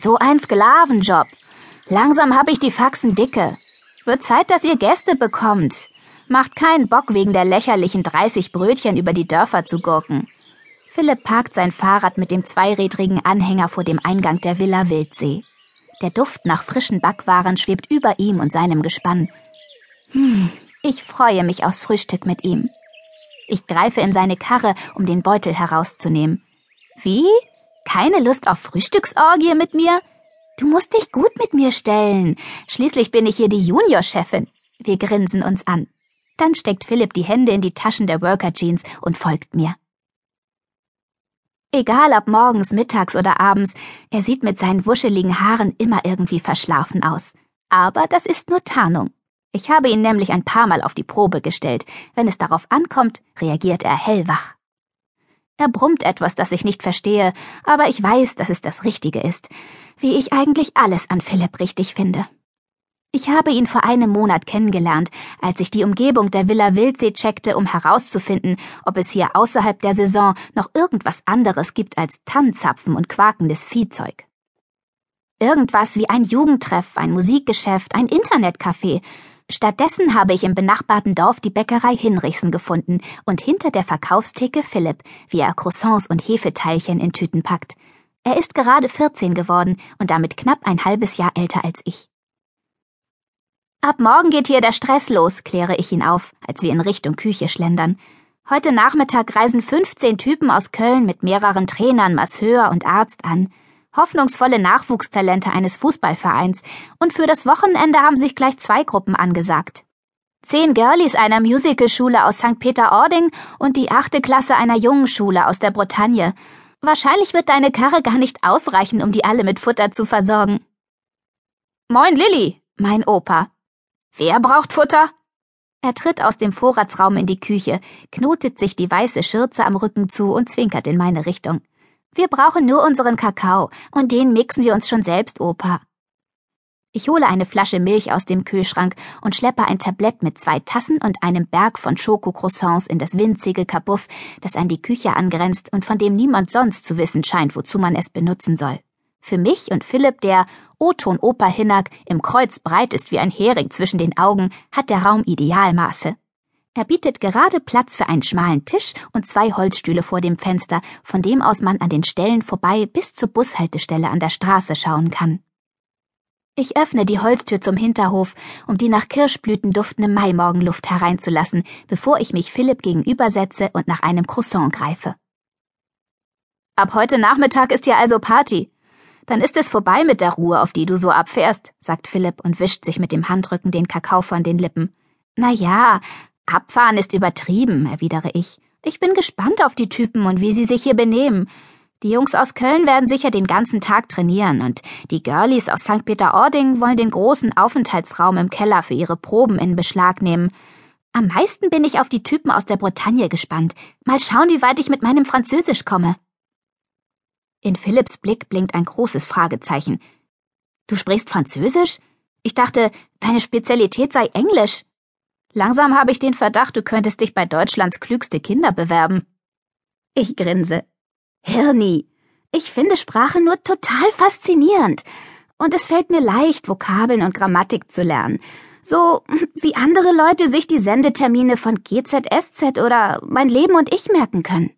So ein Sklavenjob. Langsam habe ich die Faxen dicke. Wird Zeit, dass ihr Gäste bekommt. Macht keinen Bock, wegen der lächerlichen 30 Brötchen über die Dörfer zu gurken. Philipp parkt sein Fahrrad mit dem zweirädrigen Anhänger vor dem Eingang der Villa Wildsee. Der Duft nach frischen Backwaren schwebt über ihm und seinem Gespann. Hm, ich freue mich aufs Frühstück mit ihm. Ich greife in seine Karre, um den Beutel herauszunehmen. Wie? Keine Lust auf Frühstücksorgie mit mir? Du musst dich gut mit mir stellen. Schließlich bin ich hier die Juniorchefin. Wir grinsen uns an. Dann steckt Philipp die Hände in die Taschen der Worker Jeans und folgt mir. Egal ob morgens, mittags oder abends, er sieht mit seinen wuscheligen Haaren immer irgendwie verschlafen aus. Aber das ist nur Tarnung. Ich habe ihn nämlich ein paar Mal auf die Probe gestellt. Wenn es darauf ankommt, reagiert er hellwach. Er brummt etwas, das ich nicht verstehe, aber ich weiß, dass es das Richtige ist, wie ich eigentlich alles an Philipp richtig finde. Ich habe ihn vor einem Monat kennengelernt, als ich die Umgebung der Villa Wildsee checkte, um herauszufinden, ob es hier außerhalb der Saison noch irgendwas anderes gibt als Tannenzapfen und quakendes Viehzeug. Irgendwas wie ein Jugendtreff, ein Musikgeschäft, ein Internetcafé, Stattdessen habe ich im benachbarten Dorf die Bäckerei Hinrichsen gefunden und hinter der Verkaufstheke Philipp, wie er Croissants und Hefeteilchen in Tüten packt. Er ist gerade 14 geworden und damit knapp ein halbes Jahr älter als ich. Ab morgen geht hier der Stress los, kläre ich ihn auf, als wir in Richtung Küche schlendern. Heute Nachmittag reisen 15 Typen aus Köln mit mehreren Trainern, Masseur und Arzt an hoffnungsvolle Nachwuchstalente eines Fußballvereins, und für das Wochenende haben sich gleich zwei Gruppen angesagt. Zehn Girlies einer Musicalschule aus St. Peter-Ording und die achte Klasse einer jungen Schule aus der Bretagne. Wahrscheinlich wird deine Karre gar nicht ausreichen, um die alle mit Futter zu versorgen. Moin, Lilly, mein Opa. Wer braucht Futter? Er tritt aus dem Vorratsraum in die Küche, knotet sich die weiße Schürze am Rücken zu und zwinkert in meine Richtung. Wir brauchen nur unseren Kakao, und den mixen wir uns schon selbst, Opa. Ich hole eine Flasche Milch aus dem Kühlschrank und schleppe ein Tablett mit zwei Tassen und einem Berg von Schokocroissants in das winzige Kabuff, das an die Küche angrenzt und von dem niemand sonst zu wissen scheint, wozu man es benutzen soll. Für mich und Philipp, der O-Ton Opa Hinnack im Kreuz breit ist wie ein Hering zwischen den Augen, hat der Raum Idealmaße. Er bietet gerade Platz für einen schmalen Tisch und zwei Holzstühle vor dem Fenster, von dem aus man an den Stellen vorbei bis zur Bushaltestelle an der Straße schauen kann. Ich öffne die Holztür zum Hinterhof, um die nach Kirschblüten duftende Maimorgenluft hereinzulassen, bevor ich mich Philipp gegenübersetze und nach einem Croissant greife. Ab heute Nachmittag ist hier also Party. Dann ist es vorbei mit der Ruhe, auf die du so abfährst, sagt Philipp und wischt sich mit dem Handrücken den Kakao von den Lippen. Na ja, Abfahren ist übertrieben, erwidere ich. Ich bin gespannt auf die Typen und wie sie sich hier benehmen. Die Jungs aus Köln werden sicher den ganzen Tag trainieren und die Girlies aus St. Peter-Ording wollen den großen Aufenthaltsraum im Keller für ihre Proben in Beschlag nehmen. Am meisten bin ich auf die Typen aus der Bretagne gespannt. Mal schauen, wie weit ich mit meinem Französisch komme. In Philipps Blick blinkt ein großes Fragezeichen. Du sprichst Französisch? Ich dachte, deine Spezialität sei Englisch. Langsam habe ich den Verdacht, du könntest dich bei Deutschlands klügste Kinder bewerben. Ich grinse. Hirni, ich finde Sprache nur total faszinierend. Und es fällt mir leicht, Vokabeln und Grammatik zu lernen. So wie andere Leute sich die Sendetermine von GZSZ oder mein Leben und ich merken können.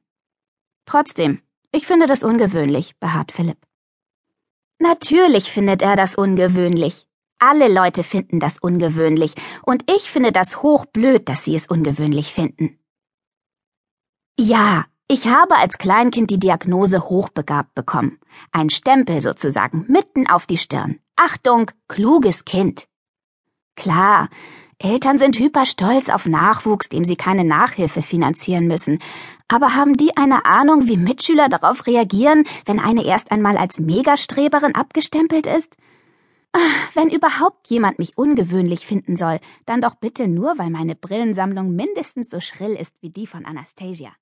Trotzdem, ich finde das ungewöhnlich, beharrt Philipp. Natürlich findet er das ungewöhnlich. Alle Leute finden das ungewöhnlich, und ich finde das hochblöd, dass sie es ungewöhnlich finden. Ja, ich habe als Kleinkind die Diagnose hochbegabt bekommen. Ein Stempel sozusagen, mitten auf die Stirn. Achtung, kluges Kind. Klar, Eltern sind hyperstolz auf Nachwuchs, dem sie keine Nachhilfe finanzieren müssen. Aber haben die eine Ahnung, wie Mitschüler darauf reagieren, wenn eine erst einmal als Megastreberin abgestempelt ist? Wenn überhaupt jemand mich ungewöhnlich finden soll, dann doch bitte nur, weil meine Brillensammlung mindestens so schrill ist wie die von Anastasia.